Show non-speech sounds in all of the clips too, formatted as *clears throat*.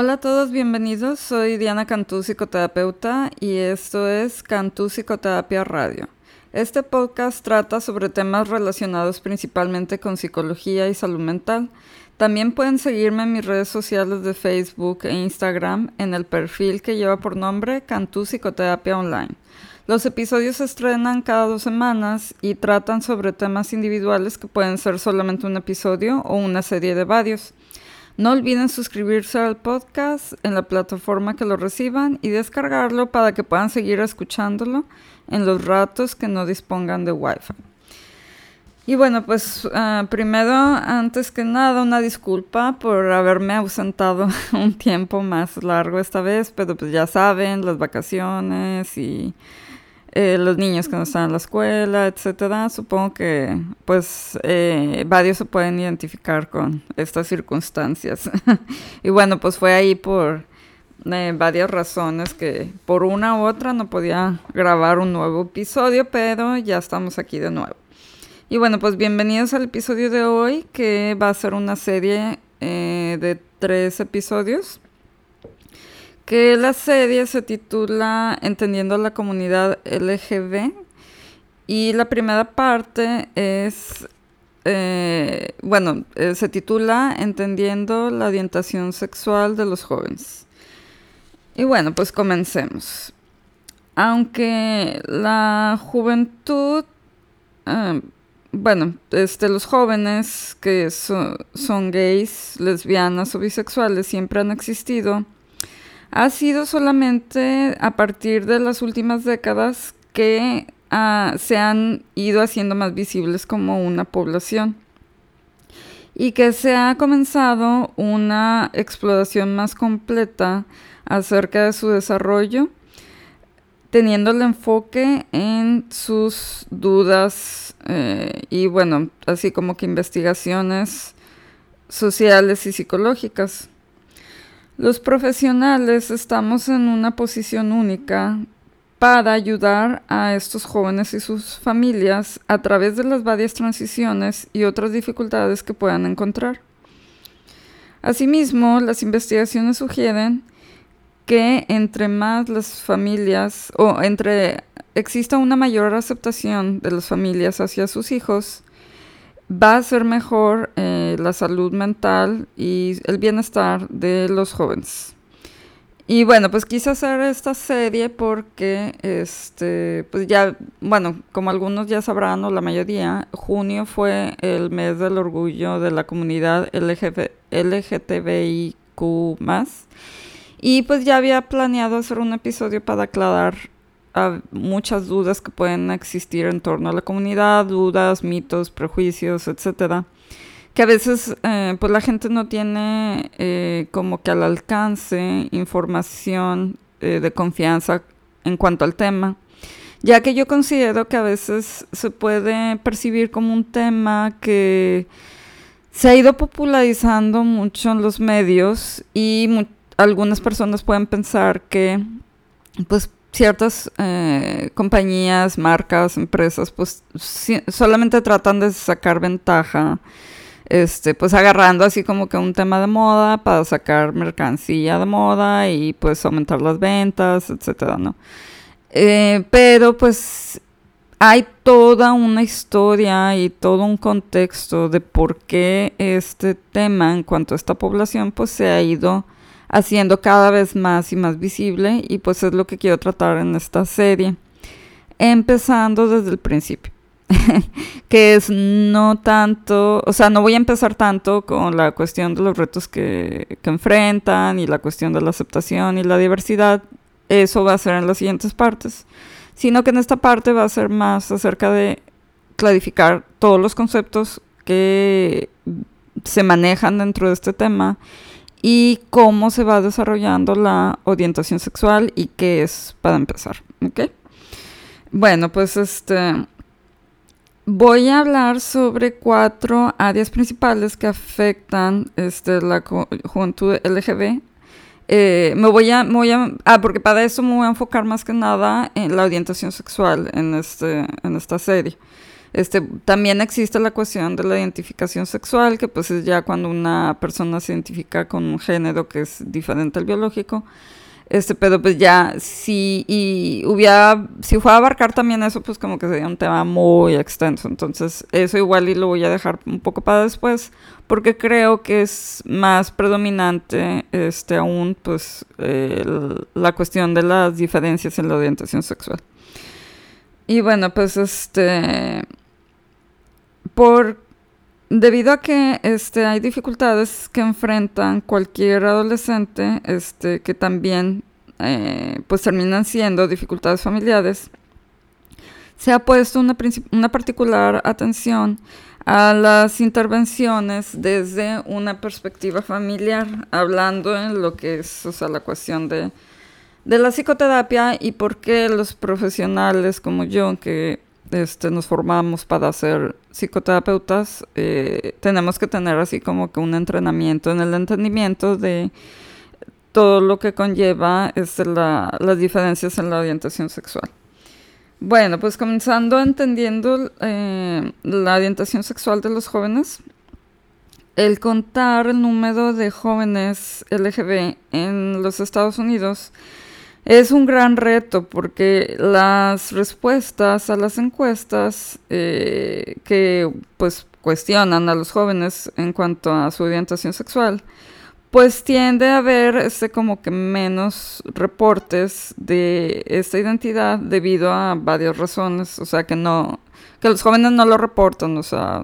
Hola a todos, bienvenidos. Soy Diana Cantú, psicoterapeuta, y esto es Cantú Psicoterapia Radio. Este podcast trata sobre temas relacionados principalmente con psicología y salud mental. También pueden seguirme en mis redes sociales de Facebook e Instagram en el perfil que lleva por nombre Cantú Psicoterapia Online. Los episodios se estrenan cada dos semanas y tratan sobre temas individuales que pueden ser solamente un episodio o una serie de varios. No olviden suscribirse al podcast en la plataforma que lo reciban y descargarlo para que puedan seguir escuchándolo en los ratos que no dispongan de Wi-Fi. Y bueno, pues ah, primero, antes que nada, una disculpa por haberme ausentado *laughs* un tiempo más largo esta vez, pero pues ya saben, las vacaciones y eh, los niños que no están en la escuela, etcétera. Supongo que pues eh, varios se pueden identificar con estas circunstancias. *laughs* y bueno, pues fue ahí por eh, varias razones que por una u otra no podía grabar un nuevo episodio, pero ya estamos aquí de nuevo. Y bueno, pues bienvenidos al episodio de hoy, que va a ser una serie de tres episodios que la serie se titula Entendiendo la comunidad LGB y la primera parte es, eh, bueno, eh, se titula Entendiendo la orientación sexual de los jóvenes. Y bueno, pues comencemos. Aunque la juventud, eh, bueno, este, los jóvenes que son gays, lesbianas o bisexuales siempre han existido, ha sido solamente a partir de las últimas décadas que ah, se han ido haciendo más visibles como una población y que se ha comenzado una exploración más completa acerca de su desarrollo, teniendo el enfoque en sus dudas eh, y bueno, así como que investigaciones sociales y psicológicas. Los profesionales estamos en una posición única para ayudar a estos jóvenes y sus familias a través de las varias transiciones y otras dificultades que puedan encontrar. Asimismo, las investigaciones sugieren que entre más las familias o entre exista una mayor aceptación de las familias hacia sus hijos, va a ser mejor eh, la salud mental y el bienestar de los jóvenes. Y bueno, pues quise hacer esta serie porque, este, pues ya, bueno, como algunos ya sabrán, o la mayoría, junio fue el mes del orgullo de la comunidad LGTBIQ+. Y pues ya había planeado hacer un episodio para aclarar muchas dudas que pueden existir en torno a la comunidad, dudas, mitos, prejuicios, etcétera, que a veces eh, pues la gente no tiene eh, como que al alcance información eh, de confianza en cuanto al tema, ya que yo considero que a veces se puede percibir como un tema que se ha ido popularizando mucho en los medios y algunas personas pueden pensar que pues ciertas eh, compañías, marcas, empresas, pues solamente tratan de sacar ventaja, este, pues agarrando así como que un tema de moda para sacar mercancía de moda y pues aumentar las ventas, etcétera, ¿no? Eh, pero pues hay toda una historia y todo un contexto de por qué este tema en cuanto a esta población pues se ha ido haciendo cada vez más y más visible y pues es lo que quiero tratar en esta serie, empezando desde el principio. *laughs* que es no tanto, o sea, no voy a empezar tanto con la cuestión de los retos que, que, enfrentan y la cuestión de la aceptación y la diversidad, eso va a ser en las siguientes partes, sino que en esta parte va a ser más acerca de clarificar todos los conceptos que se manejan dentro de este tema y cómo se va desarrollando la orientación sexual y qué es para empezar. ¿Ok? Bueno, pues este. Voy a hablar sobre cuatro áreas principales que afectan este, la juventud LGB. Eh, me, voy a, voy a. Ah, porque para eso me voy a enfocar más que nada en la orientación sexual en, este, en esta serie. Este, también existe la cuestión de la identificación sexual, que pues es ya cuando una persona se identifica con un género que es diferente al biológico. Este, pero pues ya, si y hubiera, si fuera a abarcar también eso, pues como que sería un tema muy extenso. Entonces, eso igual y lo voy a dejar un poco para después, porque creo que es más predominante, este, aún, pues, la cuestión de las diferencias en la orientación sexual. Y bueno, pues, este, por debido a que este, hay dificultades que enfrentan cualquier adolescente, este, que también eh, pues terminan siendo dificultades familiares, se ha puesto una, una particular atención a las intervenciones desde una perspectiva familiar, hablando en lo que es o sea, la cuestión de, de la psicoterapia y por qué los profesionales como yo, que este, nos formamos para ser psicoterapeutas, eh, tenemos que tener así como que un entrenamiento en el entendimiento de todo lo que conlleva este, las diferencias en la orientación sexual. Bueno, pues comenzando entendiendo eh, la orientación sexual de los jóvenes, el contar el número de jóvenes LGB en los Estados Unidos es un gran reto porque las respuestas a las encuestas eh, que pues cuestionan a los jóvenes en cuanto a su orientación sexual, pues tiende a haber este como que menos reportes de esta identidad debido a varias razones, o sea que no que los jóvenes no lo reportan, o sea,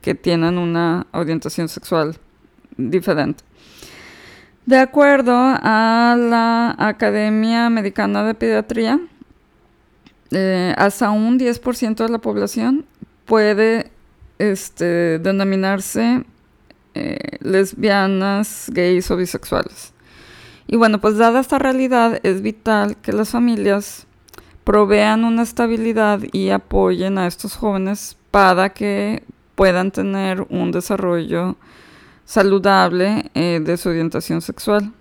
que tienen una orientación sexual diferente. De acuerdo a la Academia Americana de Pediatría, eh, hasta un 10% de la población puede este, denominarse eh, lesbianas, gays o bisexuales. Y bueno, pues dada esta realidad, es vital que las familias provean una estabilidad y apoyen a estos jóvenes para que puedan tener un desarrollo saludable eh, de su orientación sexual.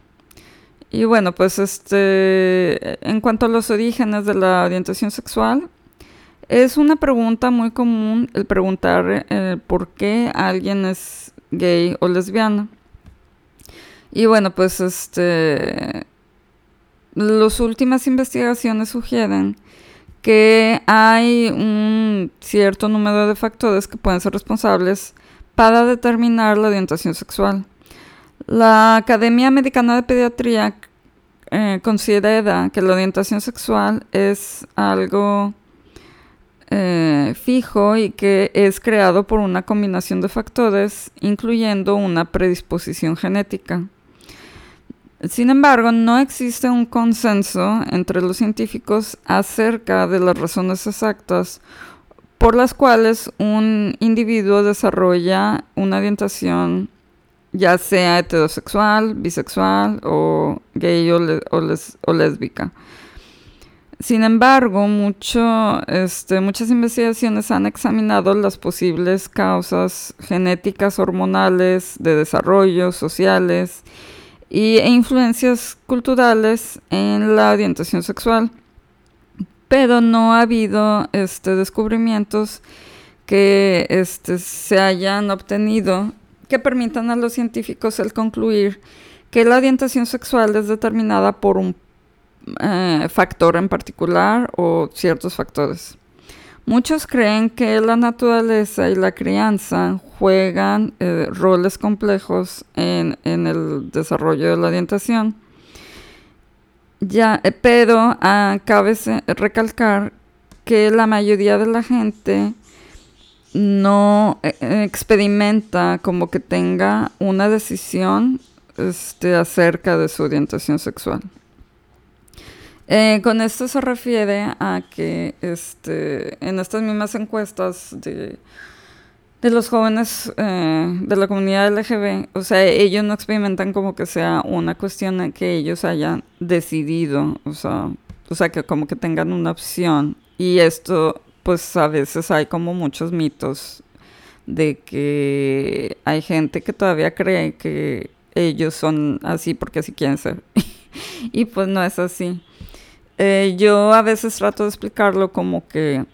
Y bueno, pues este, en cuanto a los orígenes de la orientación sexual, es una pregunta muy común el preguntar eh, por qué alguien es gay o lesbiana. Y bueno, pues este, las últimas investigaciones sugieren que hay un cierto número de factores que pueden ser responsables para determinar la orientación sexual. La Academia Americana de Pediatría eh, considera que la orientación sexual es algo eh, fijo y que es creado por una combinación de factores, incluyendo una predisposición genética. Sin embargo, no existe un consenso entre los científicos acerca de las razones exactas por las cuales un individuo desarrolla una orientación ya sea heterosexual, bisexual o gay o, lésbica. Sin embargo, mucho, este, muchas investigaciones han examinado las posibles causas genéticas, hormonales, de desarrollo, sociales y, e influencias culturales en la orientación sexual pero no ha habido este, descubrimientos que este, se hayan obtenido que permitan a los científicos el concluir que la orientación sexual es determinada por un eh, factor en particular o ciertos factores. Muchos creen que la naturaleza y la crianza juegan eh, roles complejos en, en el desarrollo de la orientación ya, eh, pero ah, cabe recalcar que la mayoría de la gente no eh, eh, experimenta como que tenga una decisión este, acerca de su orientación sexual. con esto se refiere a que este, en estas mismas encuestas de de los jóvenes eh, de la comunidad LGB, o sea, ellos no experimentan como que sea una cuestión que ellos hayan decidido, o sea, o sea, que como que tengan una opción. Y esto, pues a veces hay como muchos mitos de que hay gente que todavía cree que ellos son así porque así quieren ser. *laughs* y pues no es así. Eh, yo a veces trato de explicarlo como que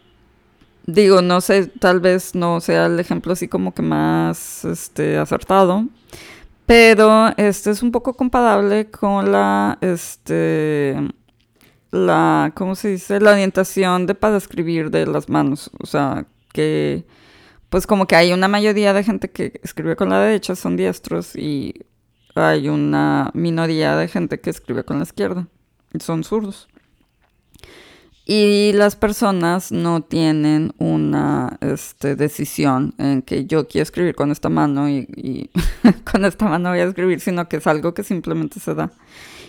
digo, no sé, tal vez no sea el ejemplo así como que más este, acertado, pero este es un poco comparable con la, este, la, ¿cómo se dice? La orientación de para escribir de las manos, o sea, que pues como que hay una mayoría de gente que escribe con la derecha, son diestros, y hay una minoría de gente que escribe con la izquierda, son zurdos. Y las personas no tienen una este, decisión en que yo quiero escribir con esta mano y, *laughs* con esta mano voy a escribir, sino que es algo que simplemente se da.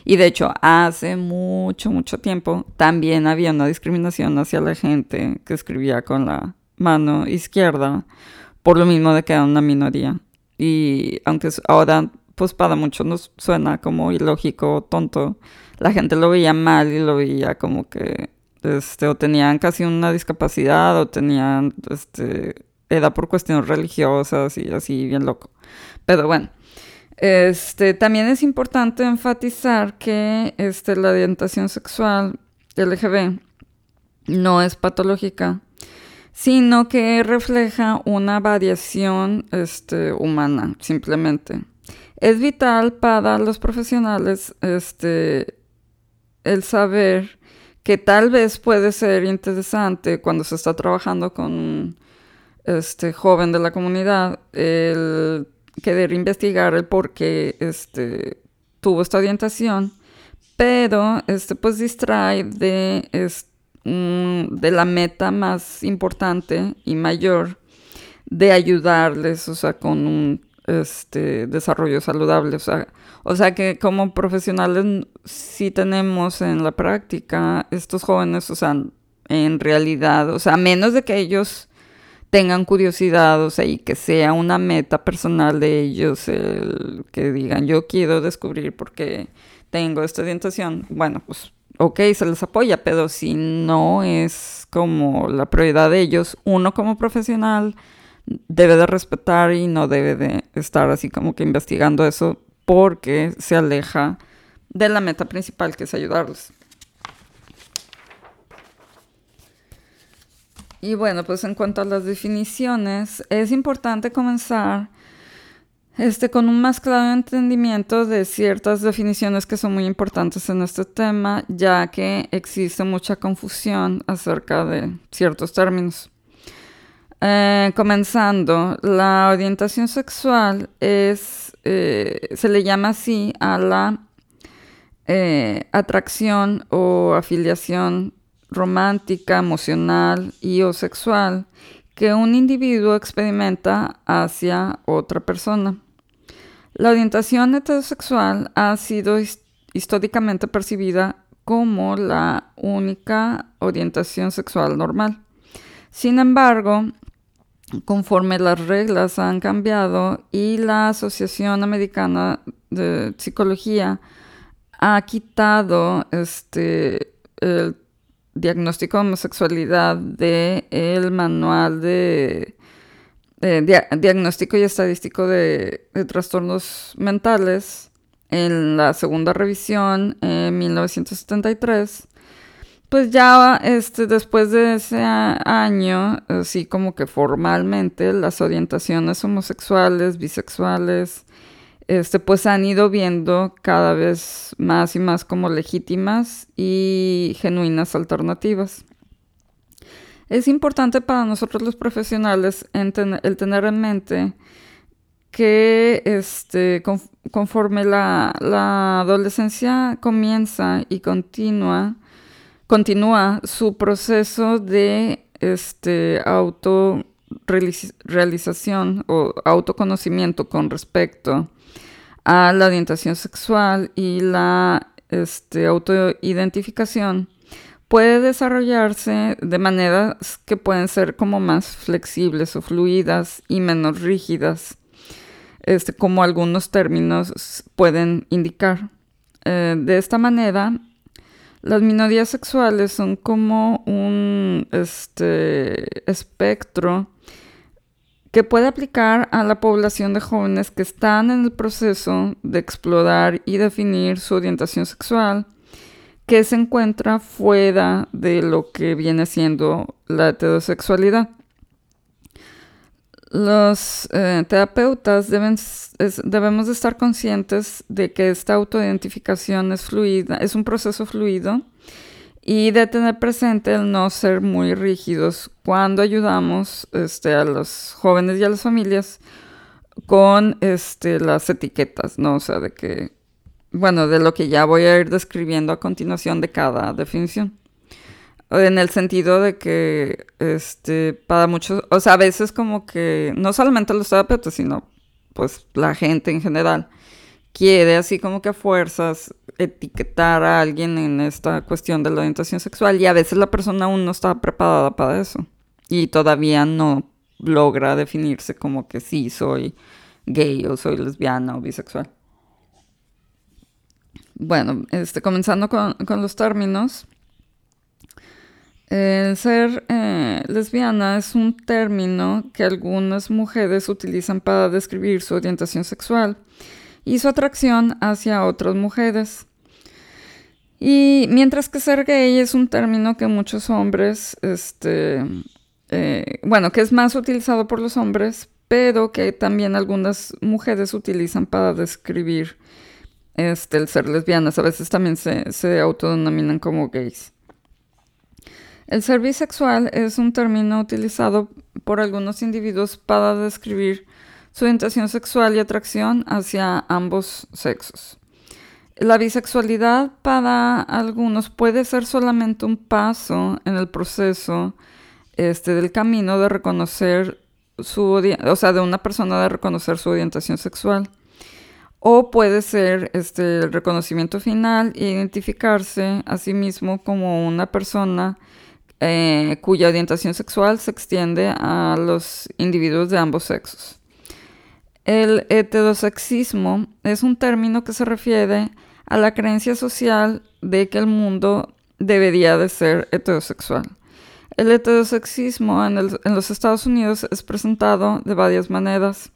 Y de hecho, hace mucho, mucho tiempo también había una discriminación hacia la gente que escribía con la mano izquierda, por lo mismo de que era una minoría. Y aunque ahora, pues para muchos nos suena como ilógico, tonto, la gente lo veía mal y lo veía como que este, o tenían casi una discapacidad o tenían, este, edad por cuestiones religiosas y así bien loco. Pero bueno, este, también es importante enfatizar que este, la orientación sexual LGB no es patológica, sino que refleja una variación este, humana, simplemente. Es vital para los profesionales el saber que tal vez puede ser interesante cuando se está trabajando con este joven de la comunidad, el querer investigar el por qué este, tuvo esta orientación, pero este, pues distrae de, de la meta más importante y mayor de ayudarles, o sea, con un este, desarrollo saludable. O sea que como profesionales sí tenemos en la práctica estos jóvenes, o sea, en realidad, o sea, a menos de que ellos tengan curiosidad, o sea, y que sea una meta personal de ellos, el que digan, yo quiero descubrir por qué tengo esta orientación, bueno, pues ok, se les apoya, pero si no es como la prioridad de ellos, uno como profesional debe de respetar y no debe de estar así como que investigando eso porque se aleja de la meta principal que es ayudarlos. Y bueno, pues en cuanto a las definiciones, es importante comenzar este, con un más claro entendimiento de ciertas definiciones que son muy importantes en este tema, ya que existe mucha confusión acerca de ciertos términos. Eh, comenzando, la orientación sexual es, eh, se le llama así a la eh, atracción o afiliación romántica, emocional y o sexual que un individuo experimenta hacia otra persona. La orientación heterosexual ha sido históricamente percibida como la única orientación sexual normal. Sin embargo, conforme las reglas han cambiado y la Asociación Americana de Psicología ha quitado este el diagnóstico de homosexualidad del el manual de, diagnóstico y estadístico de, de, trastornos mentales en la segunda revisión en 1973 pues ya este, después de ese año, así como que formalmente las orientaciones homosexuales, bisexuales, este, pues han ido viendo cada vez más y más como legítimas y genuinas alternativas. Es importante para nosotros los profesionales el tener en mente que este, conforme la, la adolescencia comienza y continúa, continúa su proceso de este, autorrealización o autoconocimiento con respecto a la orientación sexual y la este, autoidentificación puede desarrollarse de maneras que pueden ser como más flexibles o fluidas y menos rígidas, este, como algunos términos pueden indicar. Eh, de esta manera, las minorías sexuales son como un este, espectro que puede aplicar a la población de jóvenes que están en el proceso de explorar y definir su orientación sexual, que se encuentra fuera de lo que viene siendo la heterosexualidad. Los eh, terapeutas deben, debemos de estar conscientes de que esta autoidentificación es fluida, es un proceso fluido y de tener presente el no ser muy rígidos cuando ayudamos este, a los jóvenes y a las familias con este, las etiquetas, ¿no? O sea, de que bueno, de lo que ya voy a ir describiendo a continuación de cada definición. En el sentido de que, este, para muchos, o sea, a veces como que, no solamente los terapeutas, sino pues la gente en general, quiere así como que a fuerzas etiquetar a alguien en esta cuestión de la orientación sexual y a veces la persona aún no está preparada para eso y todavía no logra definirse como que sí soy gay o soy lesbiana o bisexual. Bueno, este, comenzando con, los términos. El ser eh, lesbiana es un término que algunas mujeres utilizan para describir su orientación sexual y su atracción hacia otras mujeres. Y mientras que ser gay es un término que muchos hombres, este, eh, bueno, que es más utilizado por los hombres, pero que también algunas mujeres utilizan para describir este, el ser lesbianas. A veces también se, se autodenominan como gays. El ser bisexual es un término utilizado por algunos individuos para describir su orientación sexual y atracción hacia ambos sexos. La bisexualidad para algunos puede ser solamente un paso en el proceso este, del camino de reconocer su, o sea, de una persona de reconocer su orientación sexual. O puede ser este, el reconocimiento final e identificarse a sí mismo como una persona eh, cuya orientación sexual se extiende a los individuos de ambos sexos. El heterosexismo es un término que se refiere a la creencia social de que el mundo debería de ser heterosexual. El heterosexismo en, los Estados Unidos es presentado de varias maneras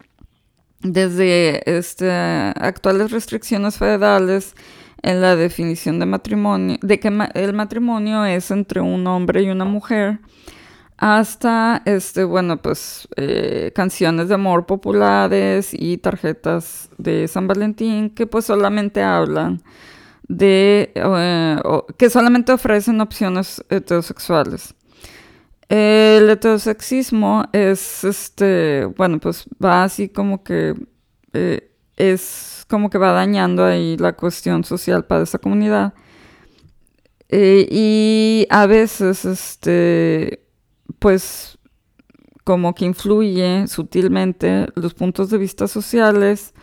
desde este, actuales restricciones federales en la definición de matrimonio, de que el matrimonio es entre un hombre y una mujer, hasta este, bueno, pues eh, canciones de amor populares y tarjetas de San Valentín que pues solamente hablan de, eh, que solamente ofrecen opciones heterosexuales. El heterosexismo es, este, bueno, pues va así como que eh, es como que va dañando ahí la cuestión social para esa comunidad. Eh, y a veces, este, pues, como que influye sutilmente los puntos de vista sociales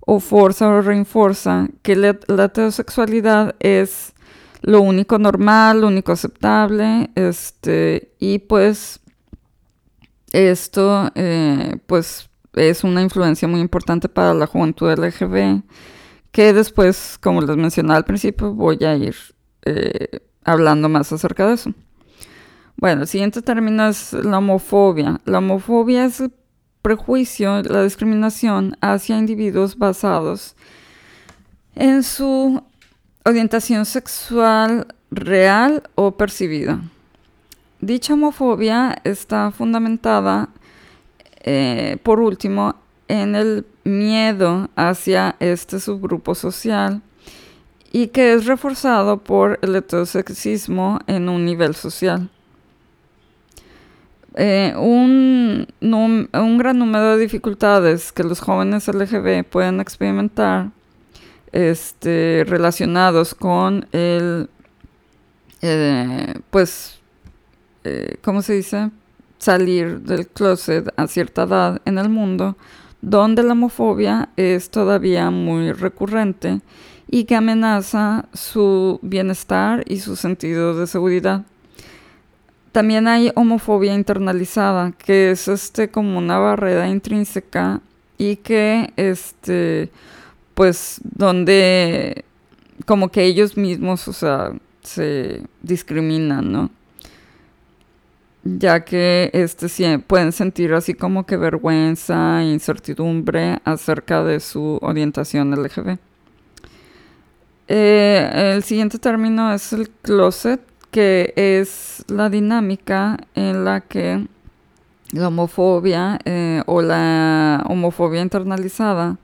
o forza o reinforza que la heterosexualidad es lo único normal, lo único aceptable, este, y pues esto, eh, pues es una influencia muy importante para la juventud LGB, que después, como les mencioné al principio, voy a ir eh, hablando más acerca de eso. Bueno, el siguiente término es la homofobia. La homofobia es el prejuicio, la discriminación hacia individuos basados en su orientación sexual real o percibida. Dicha homofobia está fundamentada, eh, por último, en el miedo hacia este subgrupo social y que es reforzado por el heterosexismo en un nivel social. Eh, un, un, gran número de dificultades que los jóvenes LGB pueden experimentar este, relacionados con el, eh, pues, ¿cómo se dice? Salir del closet a cierta edad en el mundo, donde la homofobia es todavía muy recurrente y que amenaza su bienestar y su sentido de seguridad. También hay homofobia internalizada, que es este como una barrera intrínseca y que este pues donde como que ellos mismos, o sea, se discriminan, ¿no? Ya que este pueden sentir así como que vergüenza, incertidumbre acerca de su orientación LGB. Eh, el siguiente término es el closet, que es la dinámica en la que la homofobia eh, o la homofobia internalizada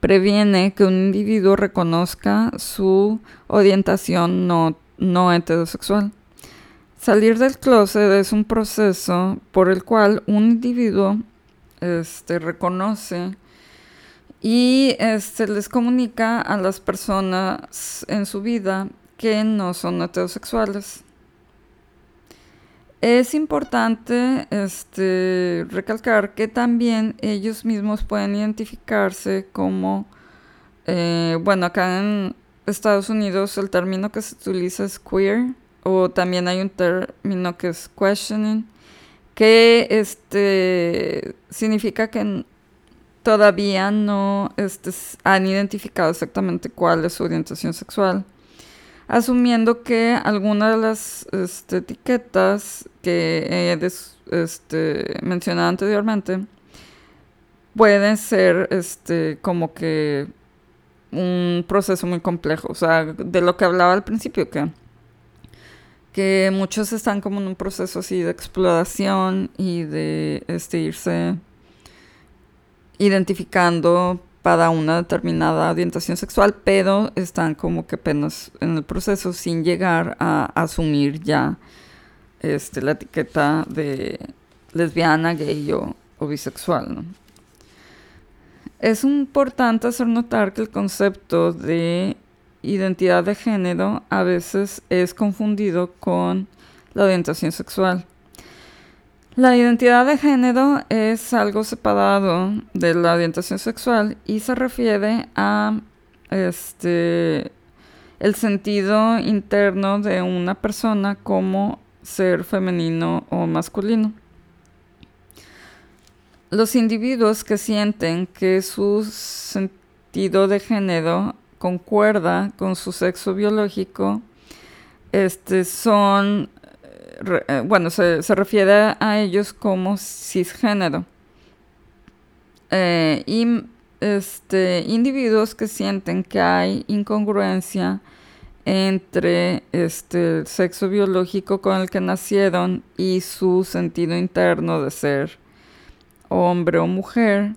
previene que un individuo reconozca su orientación no, no heterosexual. Salir del closet es un proceso por el cual un individuo este, reconoce y este, les comunica a las personas en su vida que no son heterosexuales. Es importante este, recalcar que también ellos mismos pueden identificarse como, eh, bueno, acá en Estados Unidos el término que se utiliza es queer, o también hay un término que es questioning, que este, significa que todavía no este, han identificado exactamente cuál es su orientación sexual, asumiendo que alguna de las este, etiquetas que he este, mencionado anteriormente pueden ser este, como que un proceso muy complejo, o sea, de lo que hablaba al principio, que que muchos están como en un proceso así de exploración y de este, irse identificando para una determinada orientación sexual, pero están como que apenas en el proceso sin llegar a asumir ya este, la etiqueta de lesbiana, gay o, bisexual. Es importante hacer notar que el concepto de identidad de género a veces es confundido con la orientación sexual. La identidad de género es algo separado de la orientación sexual y se refiere a este el sentido interno de una persona como ser femenino o masculino. Los individuos que sienten que su sentido de género concuerda con su sexo biológico este, son eh, bueno, se, refiere a ellos como cisgénero. Eh, y este, individuos que sienten que hay incongruencia entre este, el sexo biológico con el que nacieron y su sentido interno de ser hombre o mujer,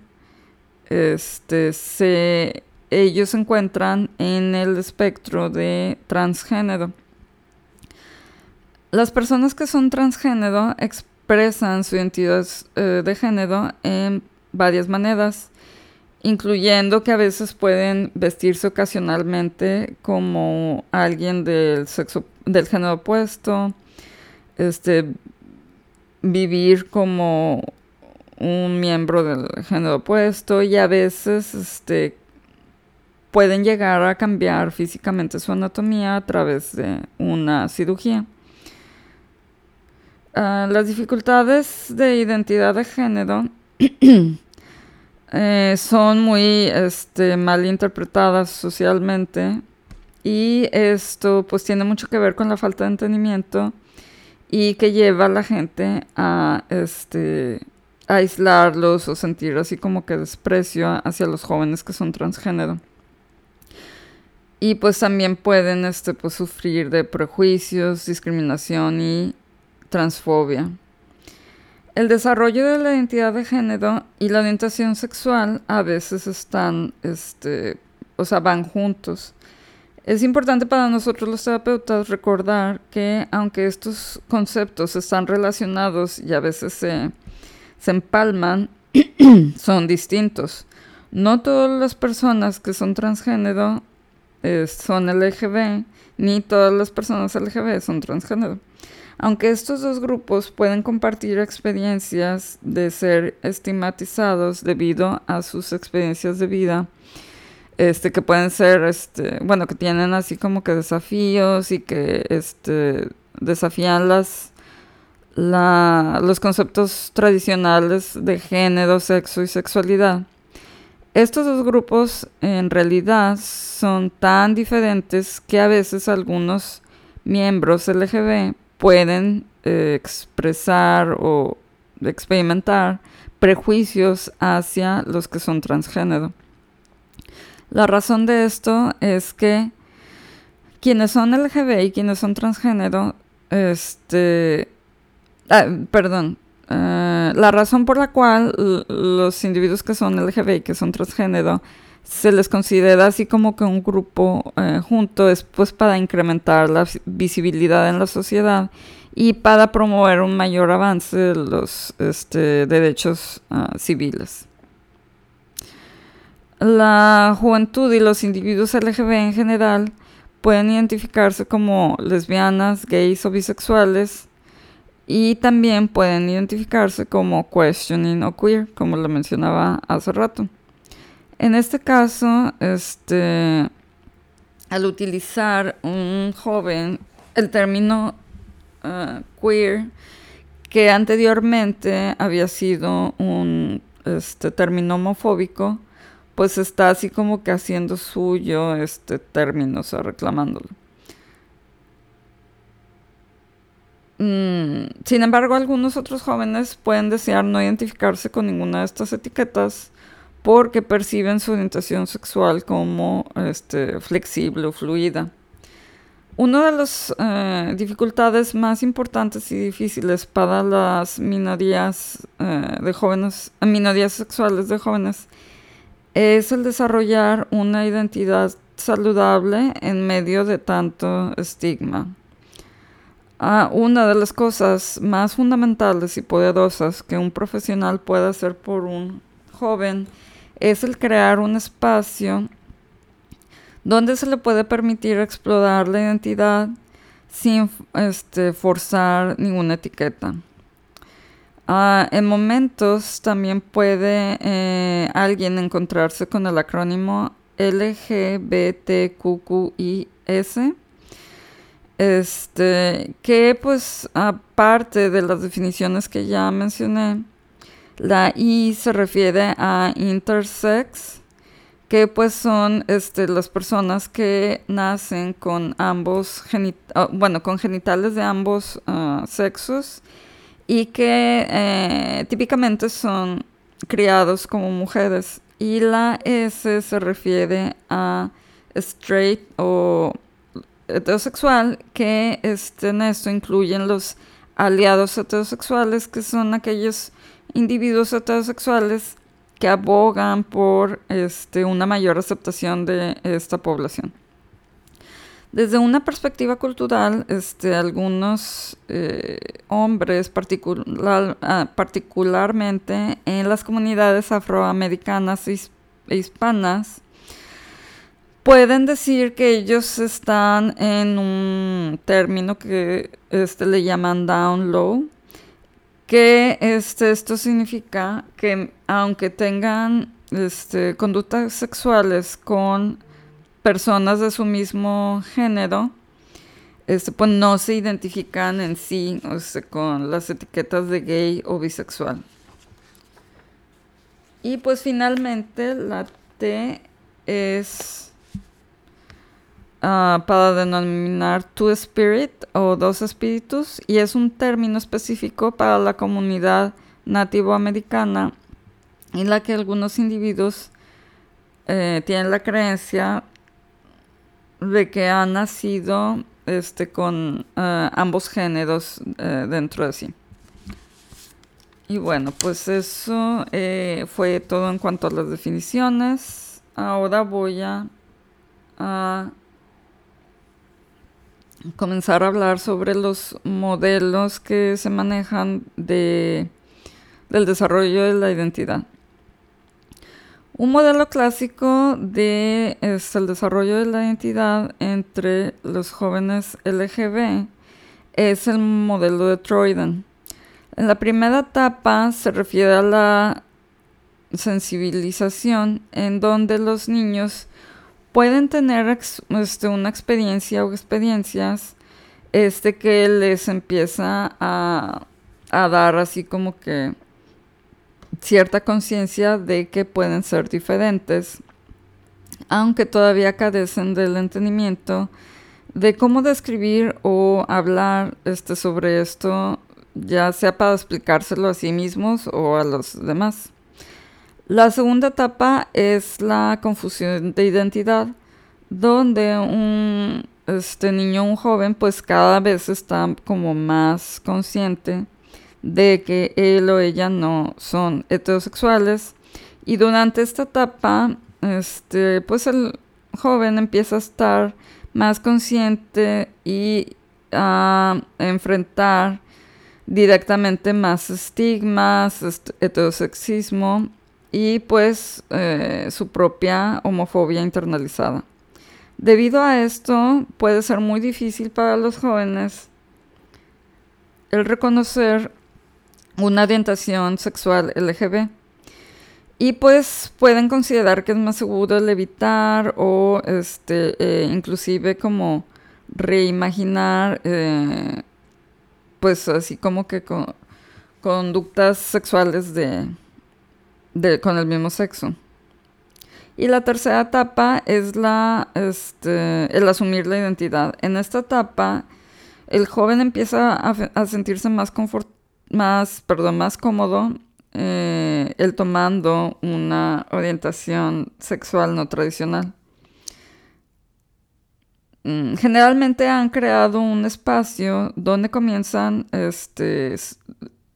este, se, ellos se encuentran en el espectro de transgénero. Las personas que son transgénero expresan su identidad eh, de género en varias maneras, incluyendo que a veces pueden vestirse ocasionalmente como alguien del sexo del género opuesto, este vivir como un miembro del género opuesto y a veces este pueden llegar a cambiar físicamente su anatomía a través de una cirugía. Ah, las dificultades de identidad de género *clears throat* eh, son muy este, mal interpretadas socialmente y esto pues tiene mucho que ver con la falta de entendimiento y que lleva a la gente a este, aislarlos o sentir así como que desprecio hacia los jóvenes que son transgénero. Y pues también pueden este, pues, sufrir de prejuicios, discriminación y transfobia. El desarrollo de la identidad de género y la orientación sexual a veces están, este, o sea, van juntos. Es importante para nosotros los terapeutas recordar que aunque estos conceptos están relacionados y a veces se, empalman, *clears throat* son distintos. No todas las personas que son transgénero son LGB, ni todas las personas LGB son transgénero. Aunque estos dos grupos pueden compartir experiencias de ser estigmatizados debido a sus experiencias de vida, este, que pueden ser, este, bueno, que tienen así como que desafíos y que este, desafían las, los conceptos tradicionales de género, sexo y sexualidad. Estos dos grupos en realidad son tan diferentes que a veces algunos miembros LGB pueden eh, expresar o experimentar prejuicios hacia los que son transgénero. La razón de esto es que quienes son LGB y quienes son transgénero, este, ah, perdón, la razón por la cual los individuos que son LGB y que son transgénero se les considera así como que un grupo eh, junto es pues para incrementar la visibilidad en la sociedad y para promover un mayor avance de los este, derechos ah, civiles. La juventud y los individuos LGB en general pueden identificarse como lesbianas, gays o bisexuales y también pueden identificarse como questioning o queer, como lo mencionaba hace rato. En este caso, este, al utilizar un joven el término uh, queer, que anteriormente había sido un este, término homofóbico, pues está así como que haciendo suyo este término, o sea, reclamándolo. Mm, sin embargo, algunos otros jóvenes pueden desear no identificarse con ninguna de estas etiquetas porque perciben su orientación sexual como este, flexible o fluida. Una de las eh, dificultades más importantes y difíciles para las minorías eh, de jóvenes, minorías sexuales de jóvenes, es el desarrollar una identidad saludable en medio de tanto estigma. Ah, una de las cosas más fundamentales y poderosas que un profesional puede hacer por un joven es el crear un espacio donde se le puede permitir explorar la identidad sin este, forzar ninguna etiqueta. Ah, en momentos también puede eh, alguien encontrarse con el acrónimo LGBTQQIS, este, que pues aparte de las definiciones que ya mencioné, la I se refiere a intersex, que pues son este, las personas que nacen con ambos ah, bueno, con genitales de ambos ah, sexos y que eh, típicamente son criados como mujeres. Y la S se refiere a straight o heterosexual, que este, en esto incluyen los aliados heterosexuales, que son aquellos individuos heterosexuales que abogan por este, una mayor aceptación de esta población. Desde una perspectiva cultural, este, algunos eh, hombres, ah, particularmente en las comunidades afroamericanas e hispanas, pueden decir que ellos están en un término que este, le llaman down low, que este, esto significa que aunque tengan este, conductas sexuales con personas de su mismo género, este, pues no se identifican en sí con las etiquetas de gay o bisexual. Y pues finalmente la T es Ah, para denominar two spirit o dos espíritus y es un término específico para la comunidad nativoamericana en la que algunos individuos eh, tienen la creencia de que han nacido este, con eh, ambos géneros eh, dentro de sí. Y bueno, pues eso fue todo en cuanto a las definiciones. Ahora voy a comenzar a hablar sobre los modelos que se manejan de, del desarrollo de la identidad. Un modelo clásico de el desarrollo de la identidad entre los jóvenes LGB es el modelo de Troiden. En la primera etapa se refiere a la sensibilización en donde los niños pueden tener este, una experiencia o experiencias este, que les empieza a, a dar así como que cierta conciencia de que pueden ser diferentes, aunque todavía carecen del entendimiento de cómo describir o hablar este, sobre esto, ya sea para explicárselo a sí mismos o a los demás. La segunda etapa es la confusión de identidad, donde un este niño, un joven, pues cada vez está como más consciente de que él o ella no son heterosexuales. Y durante esta etapa, este, pues el joven empieza a estar más consciente y a enfrentar directamente más estigmas, heterosexismo y pues eh, su propia homofobia internalizada. Debido a esto, puede ser muy difícil para los jóvenes el reconocer una orientación sexual LGB. Y pues pueden considerar que es más seguro el evitar o este, eh, inclusive como reimaginar, eh, pues así como que con, conductas sexuales de, con el mismo sexo. Y la tercera etapa es la, este, el asumir la identidad. En esta etapa, el joven empieza a, a sentirse más, más, perdón, más cómodo eh, el tomando una orientación sexual no tradicional. Mm, generalmente han creado un espacio donde comienzan este,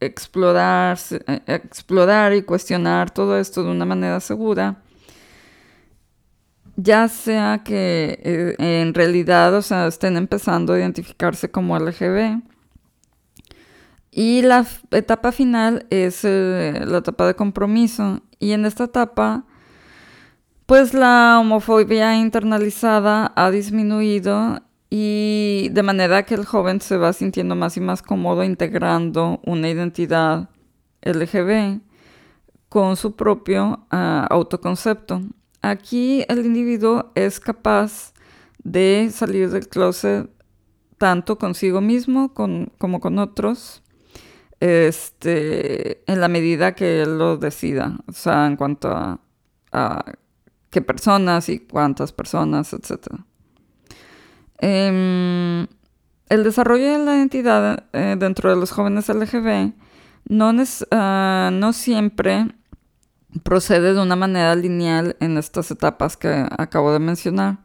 explorar, eh, explorar y cuestionar todo esto de una manera segura. Ya sea que eh, en realidad, o sea, estén empezando a identificarse como LGB y la etapa final es eh, la etapa de compromiso. Y en esta etapa, pues la homofobia internalizada ha disminuido y de manera que el joven se va sintiendo más y más cómodo integrando una identidad LGB con su propio ah, autoconcepto. Aquí el individuo es capaz de salir del closet tanto consigo mismo como con otros este, en la medida que él lo decida, o sea, en cuanto a, qué personas y cuántas personas, etc. Em, el desarrollo de la identidad eh, dentro de los jóvenes LGB no, ah, no siempre procede de una manera lineal en estas etapas que acabo de mencionar,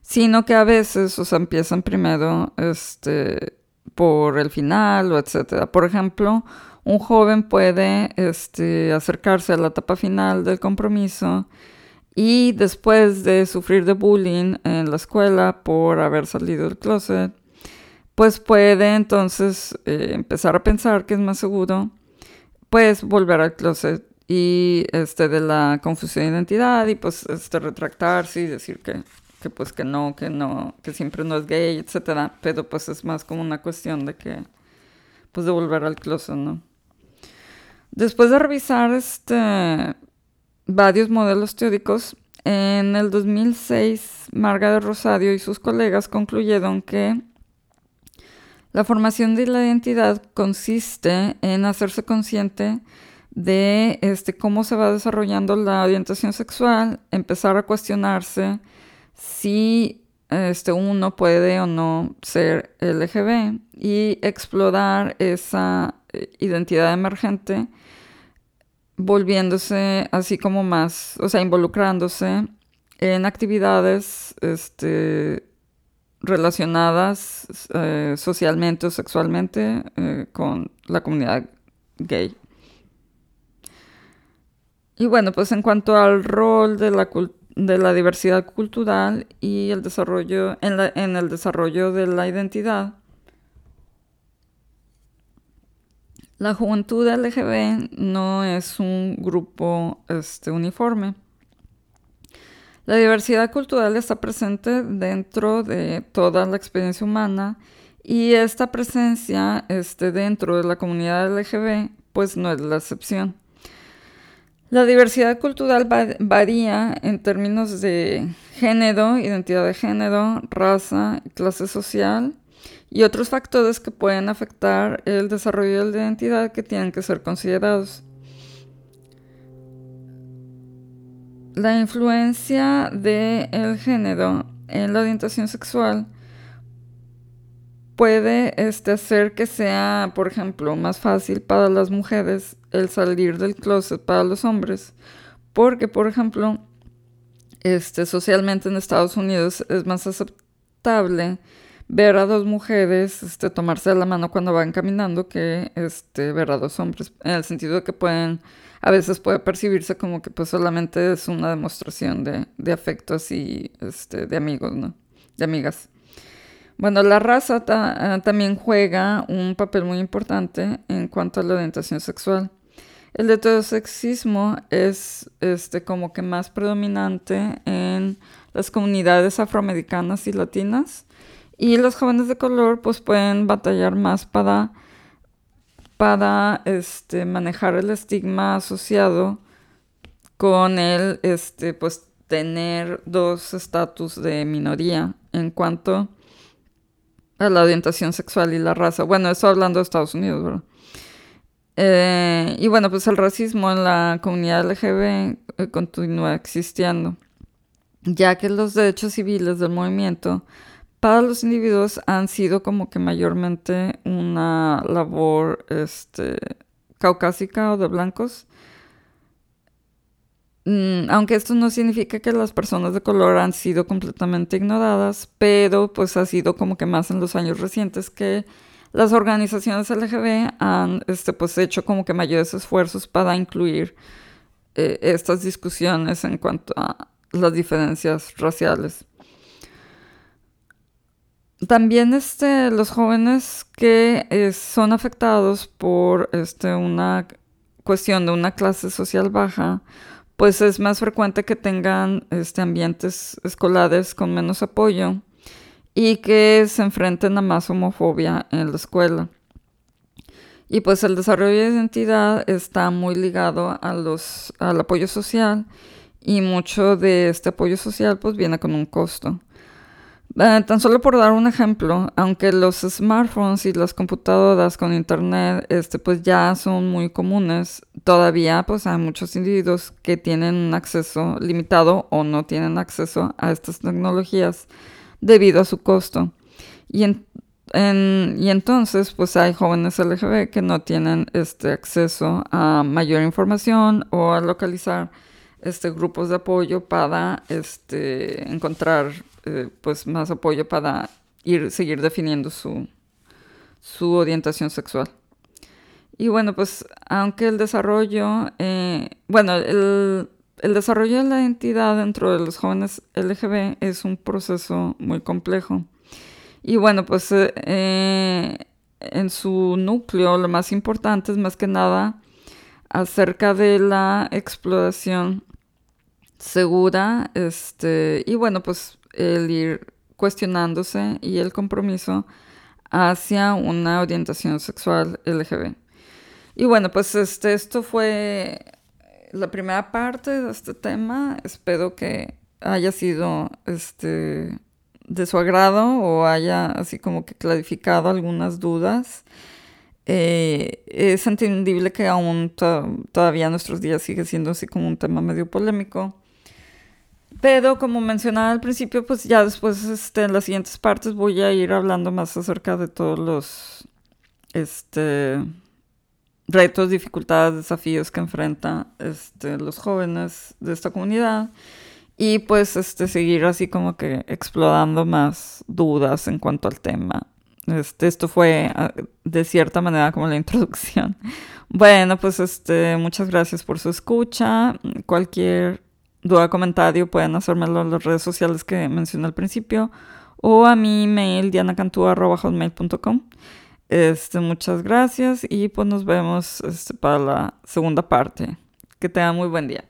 sino que a veces, o sea, empiezan primero este, por el final o etcétera. Por ejemplo, un joven puede este, acercarse a la etapa final del compromiso y después de sufrir de bullying en la escuela por haber salido del closet, pues puede entonces eh, empezar a pensar que es más seguro, pues volver al closet y este de la confusión de identidad y pues este retractarse y decir que que pues que no, que no, que siempre no es gay, etcétera, pero pues es más como una cuestión de que pues de volver al closet, ¿no? Después de revisar este varios modelos teóricos, en el 2006 Marga de Rosario y sus colegas concluyeron que la formación de la identidad consiste en hacerse consciente de este, cómo se va desarrollando la orientación sexual, empezar a cuestionarse si este, uno puede o no ser LGB y explorar esa eh, identidad emergente volviéndose así como más, o sea, involucrándose en actividades este, relacionadas eh, socialmente o sexualmente eh, con la comunidad gay. Y bueno, pues en cuanto al rol de la de la diversidad cultural y el desarrollo en, el desarrollo de la identidad. La juventud LGB no es un grupo este, uniforme. La diversidad cultural está presente dentro de toda la experiencia humana y esta presencia este, dentro de la comunidad LGB pues no es la excepción. La diversidad cultural varía en términos de género, identidad de género, raza, clase social y otros factores que pueden afectar el desarrollo de la identidad que tienen que ser considerados. La influencia del género en la orientación sexual puede este, hacer que sea, por ejemplo, más fácil para las mujeres el salir del closet para los hombres. Porque, por ejemplo, este, socialmente en Estados Unidos es más aceptable ver a dos mujeres este, tomarse la mano cuando van caminando que este, ver a dos hombres, en el sentido de que pueden, a veces puede percibirse como que pues solamente es una demostración de, de afectos y este, de amigos, ¿no? De amigas. Bueno, la raza ah, también juega un papel muy importante en cuanto a la orientación sexual. El heterosexismo es este, como que más predominante en las comunidades afroamericanas y latinas y los jóvenes de color pues pueden batallar más para, para este, manejar el estigma asociado con el este, pues, tener dos estatus de minoría en cuanto a la orientación sexual y la raza. Bueno, estoy hablando de Estados Unidos, ¿verdad? Eh, y bueno, pues el racismo en la comunidad LGB eh, continúa existiendo, ya que los derechos civiles del movimiento para los individuos han sido como que mayormente una labor este, caucásica o de blancos Mm, aunque esto no significa que las personas de color han sido completamente ignoradas, pero pues ha sido como que más en los años recientes que las organizaciones LGB han este, pues hecho como que mayores esfuerzos para incluir eh, estas discusiones en cuanto a las diferencias raciales. También este, los jóvenes que eh, son afectados por este, una cuestión de una clase social baja pues es más frecuente que tengan este, ambientes escolares con menos apoyo y que se enfrenten a más homofobia en la escuela. Y pues el desarrollo de identidad está muy ligado a los, al apoyo social y mucho de este apoyo social pues viene con un costo. Eh, tan solo por dar un ejemplo, aunque los smartphones y las computadoras con internet este, pues ya son muy comunes, todavía pues hay muchos individuos que tienen un acceso limitado o no tienen acceso a estas tecnologías debido a su costo. Y, y entonces pues hay jóvenes LGB que no tienen este acceso a mayor información o a localizar este, grupos de apoyo para este, encontrar eh, pues más apoyo para ir, seguir definiendo su, su orientación sexual. Y bueno, pues aunque el desarrollo, eh, bueno, el, el, desarrollo de la identidad dentro de los jóvenes LGB es un proceso muy complejo. Y bueno, pues eh, en su núcleo lo más importante es más que nada acerca de la exploración segura, este, y bueno, pues el ir cuestionándose y el compromiso hacia una orientación sexual LGB. Y bueno, pues este, esto fue la primera parte de este tema. Espero que haya sido este, de su agrado o haya así como que clarificado algunas dudas. Eh, es entendible que aún todavía en nuestros días sigue siendo así como un tema medio polémico. Pero como mencionaba al principio, pues ya después este, en las siguientes partes voy a ir hablando más acerca de todos los este, retos, dificultades, desafíos que enfrentan este, los jóvenes de esta comunidad y pues este, seguir así como que explorando más dudas en cuanto al tema. Este, esto fue ah, de cierta manera como la introducción. *laughs* Bueno, pues este, muchas gracias por su escucha. Cualquier duda, comentario, pueden hacérmelo en las redes sociales que mencioné al principio o a mi email dianacantúa.com. Este, muchas gracias y pues nos vemos este, para la segunda parte. Que tengan muy buen día.